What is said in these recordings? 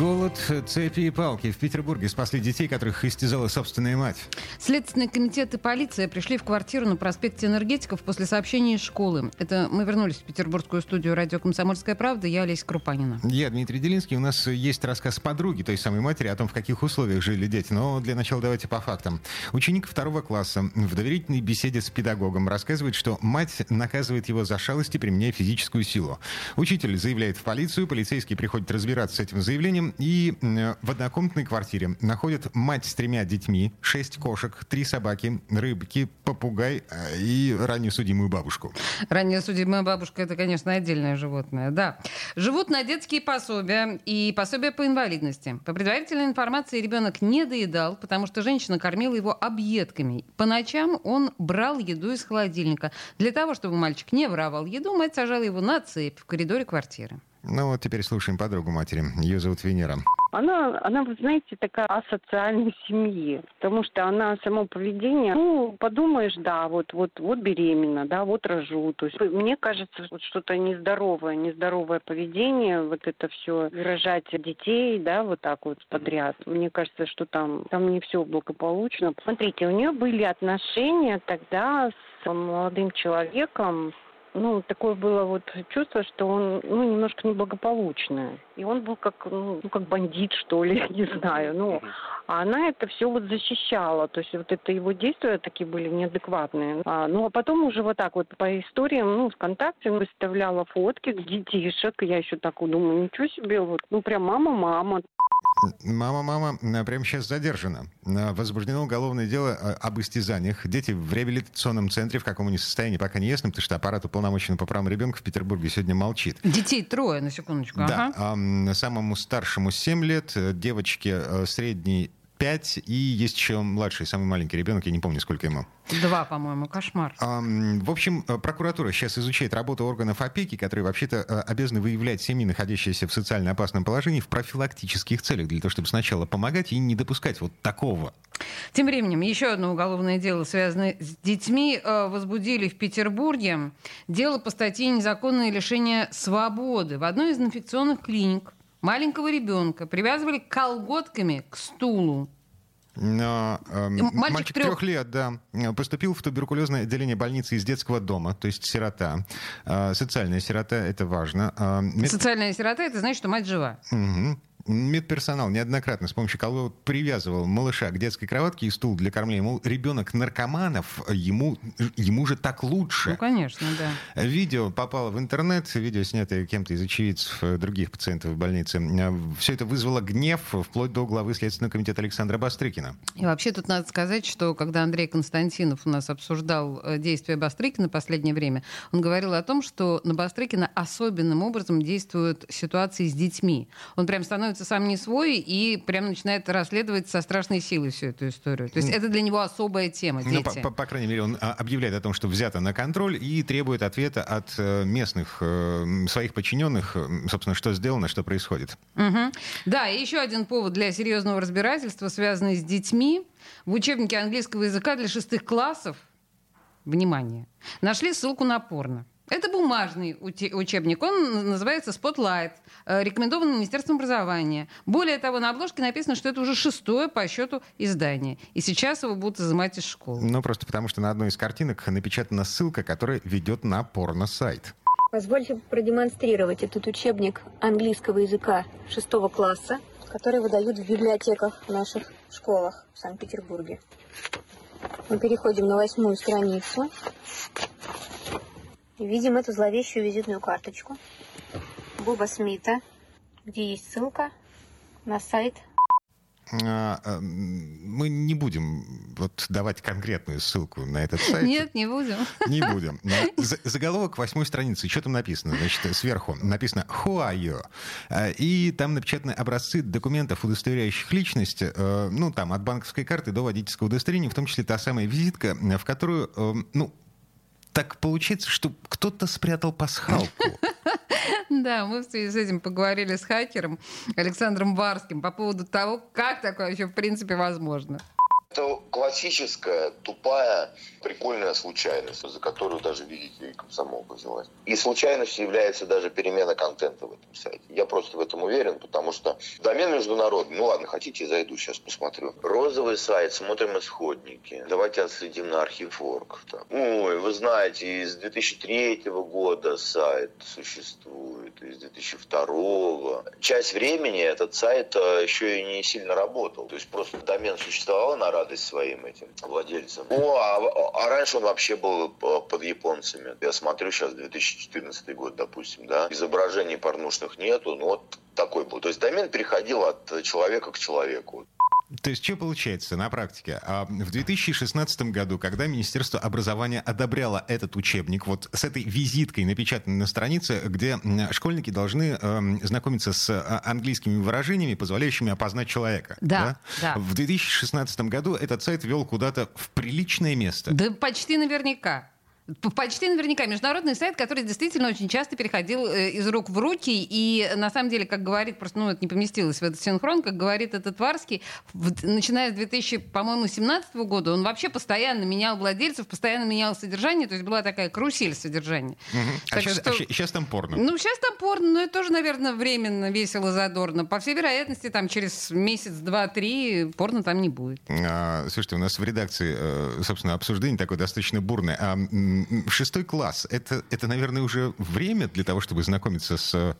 Голод, цепи и палки. В Петербурге спасли детей, которых истязала собственная мать. Следственный комитет и полиция пришли в квартиру на проспекте Энергетиков после сообщения из школы. Это мы вернулись в петербургскую студию радио «Комсомольская правда». Я Олеся Крупанина. Я Дмитрий Делинский. У нас есть рассказ подруги той самой матери о том, в каких условиях жили дети. Но для начала давайте по фактам. Ученик второго класса в доверительной беседе с педагогом рассказывает, что мать наказывает его за шалости, применяя физическую силу. Учитель заявляет в полицию, полицейский приходит разбираться с этим заявлением, и в однокомнатной квартире находят мать с тремя детьми, шесть кошек, три собаки, рыбки, попугай э, и ранее судимую бабушку. Ранее судимая бабушка — это, конечно, отдельное животное, да. Живут на детские пособия и пособия по инвалидности. По предварительной информации, ребенок не доедал, потому что женщина кормила его объедками. По ночам он брал еду из холодильника. Для того, чтобы мальчик не воровал еду, мать сажала его на цепь в коридоре квартиры. Ну вот теперь слушаем подругу матери. Ее зовут Венера. Она, она, вы знаете, такая асоциальной семьи, потому что она само поведение, ну, подумаешь, да, вот, вот, вот беременна, да, вот рожу. То есть мне кажется, вот что-то нездоровое, нездоровое поведение, вот это все выражать детей, да, вот так вот подряд. Мне кажется, что там, там не все благополучно. Смотрите, у нее были отношения тогда с молодым человеком, ну, такое было вот чувство, что он, ну, немножко неблагополучное. И он был как, ну, как бандит, что ли, не знаю. Ну, а она это все вот защищала. То есть вот это его действия такие были неадекватные. А, ну, а потом уже вот так вот по историям, ну, ВКонтакте выставляла фотки детишек. Я еще так думаю, ничего себе, вот, ну, прям мама-мама. Мама, мама, прямо сейчас задержана. Возбуждено уголовное дело об истязаниях. Дети в реабилитационном центре, в каком они состоянии, пока не ясно, потому что аппарат уполномоченного по правам ребенка в Петербурге сегодня молчит. Детей трое, на секундочку. Да, ага. самому старшему 7 лет, девочке э, средней 5, и есть еще младший, самый маленький ребенок, я не помню, сколько ему. Два, по-моему, кошмар. В общем, э, прокуратура сейчас изучает работу органов опеки, которые вообще-то э, обязаны выявлять семьи, находящиеся в социально опасном положении, в профилактических целях, для того, чтобы сначала помогать и не допускать вот такого. Тем временем, еще одно уголовное дело, связанное с детьми, э, возбудили в Петербурге. Дело по статье «Незаконное лишение свободы» в одной из инфекционных клиник маленького ребенка привязывали колготками к стулу. Но, э, мальчик, мальчик трех... трех лет, да, поступил в туберкулезное отделение больницы из детского дома, то есть сирота. Э, социальная сирота, это важно. Э, мед... Социальная сирота, это значит, что мать жива. Угу. Медперсонал неоднократно с помощью колготок привязывал малыша к детской кроватке и стул для кормления. Мол, ребенок наркоманов, ему, ему же так лучше. Ну, конечно, да. Видео попало в интернет, видео снятое кем-то из очевидцев э, других пациентов в больнице. Э, Все это вызвало гнев вплоть до главы Следственного комитета Александра Бастрыкина. И вообще тут надо сказать, что когда Андрей Константинов у нас обсуждал э, действия Бастрыкина в последнее время, он говорил о том, что на Бастрыкина особенным образом действуют ситуации с детьми. Он прям становится становится сам не свой и прям начинает расследовать со страшной силой всю эту историю. То есть это для него особая тема. Ну, по, по, по крайней мере, он а, объявляет о том, что взято на контроль и требует ответа от э, местных э, своих подчиненных, собственно, что сделано, что происходит. Угу. Да, и еще один повод для серьезного разбирательства, связанный с детьми. В учебнике английского языка для шестых классов, внимание, нашли ссылку на порно. Это бумажный учебник. Он называется Spotlight. Э, рекомендован Министерством образования. Более того, на обложке написано, что это уже шестое по счету издание. И сейчас его будут изымать из школы. Ну, просто потому что на одной из картинок напечатана ссылка, которая ведет на порно-сайт. Позвольте продемонстрировать этот учебник английского языка шестого класса, который выдают в библиотеках в наших школах в Санкт-Петербурге. Мы переходим на восьмую страницу. Видим эту зловещую визитную карточку Боба Смита, где есть ссылка на сайт а, а, мы не будем вот давать конкретную ссылку на этот сайт. Нет, не будем. Не будем. Заголовок восьмой страницы. Что там написано? Значит, сверху написано «Who are you?» а, И там напечатаны образцы документов, удостоверяющих личность, э, ну, там, от банковской карты до водительского удостоверения, в том числе та самая визитка, в которую, э, ну, так получается, что кто-то спрятал пасхалку. Да, мы в связи с этим поговорили с хакером Александром Барским по поводу того, как такое вообще в принципе возможно. Это классическая, тупая, прикольная случайность, за которую даже, видите, и комсомолка взялась. И случайностью является даже перемена контента в этом сайте. Я просто в этом уверен, потому что домен международный. Ну ладно, хотите, зайду, сейчас посмотрю. Розовый сайт, смотрим исходники. Давайте отследим на архив.орг. Ой, вы знаете, из 2003 года сайт существует, из 2002. Часть времени этот сайт э, еще и не сильно работал. То есть просто домен существовал на радость своим этим владельцам. Ну, а, а раньше он вообще был под японцами. Я смотрю сейчас 2014 год, допустим, да, изображений порнушных нету, ну вот такой был. То есть домен переходил от человека к человеку. То есть что получается на практике? А в 2016 году, когда Министерство образования одобряло этот учебник, вот с этой визиткой, напечатанной на странице, где школьники должны э, знакомиться с а, английскими выражениями, позволяющими опознать человека. Да, да? да. В 2016 году этот сайт вел куда-то в приличное место. Да почти наверняка. Почти наверняка международный сайт, который действительно очень часто переходил э, из рук в руки. И на самом деле, как говорит, просто ну, это не поместилось в этот синхрон, как говорит этот Варский, начиная с 2000, по-моему, 17 года, он вообще постоянно менял владельцев, постоянно менял содержание. То есть была такая карусель содержания. Угу. А, сейчас, что... а сейчас там порно? Ну, сейчас там порно, но это тоже, наверное, временно, весело, задорно. По всей вероятности, там через месяц, два, три порно там не будет. А, слушайте, у нас в редакции, э, собственно, обсуждение такое достаточно бурное. А шестой класс, это, это, наверное, уже время для того, чтобы знакомиться с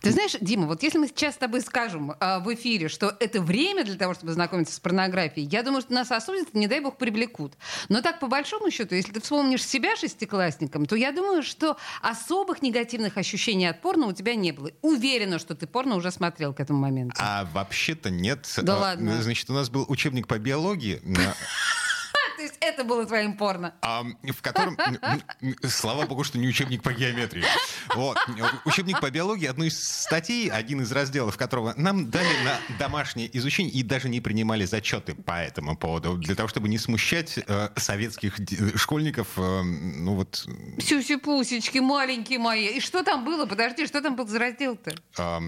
ты знаешь, Дима, вот если мы сейчас с тобой скажем э, в эфире, что это время для того, чтобы знакомиться с порнографией, я думаю, что нас осудят, не дай бог, привлекут. Но так, по большому счету, если ты вспомнишь себя шестиклассником, то я думаю, что особых негативных ощущений от порно у тебя не было. Уверена, что ты порно уже смотрел к этому моменту. А вообще-то нет. Да ладно. Значит, у нас был учебник по биологии. Есть это было твоим порно? А, в котором, слава богу, что не учебник по геометрии. Вот. Учебник по биологии, одну из статей, один из разделов которого нам дали на домашнее изучение и даже не принимали зачеты по этому поводу, для того, чтобы не смущать э, советских школьников. Э, ну вот... Сюси-пусечки, маленькие мои. И что там было? Подожди, что там был за раздел-то? Э,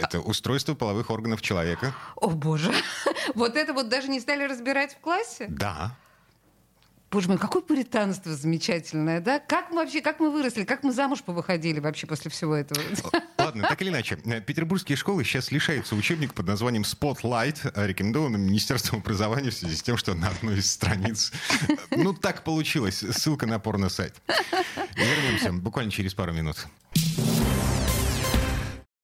это устройство половых органов человека. О, боже. Вот это вот даже не стали разбирать в классе? Да. Боже мой, какое пуританство замечательное, да? Как мы вообще, как мы выросли, как мы замуж повыходили вообще после всего этого? Ладно, так или иначе, э, петербургские школы сейчас лишаются учебник под названием Spotlight, э, рекомендованным Министерством образования в связи с тем, что на одной из страниц, ну так получилось, ссылка на порно-сайт. Вернемся буквально через пару минут.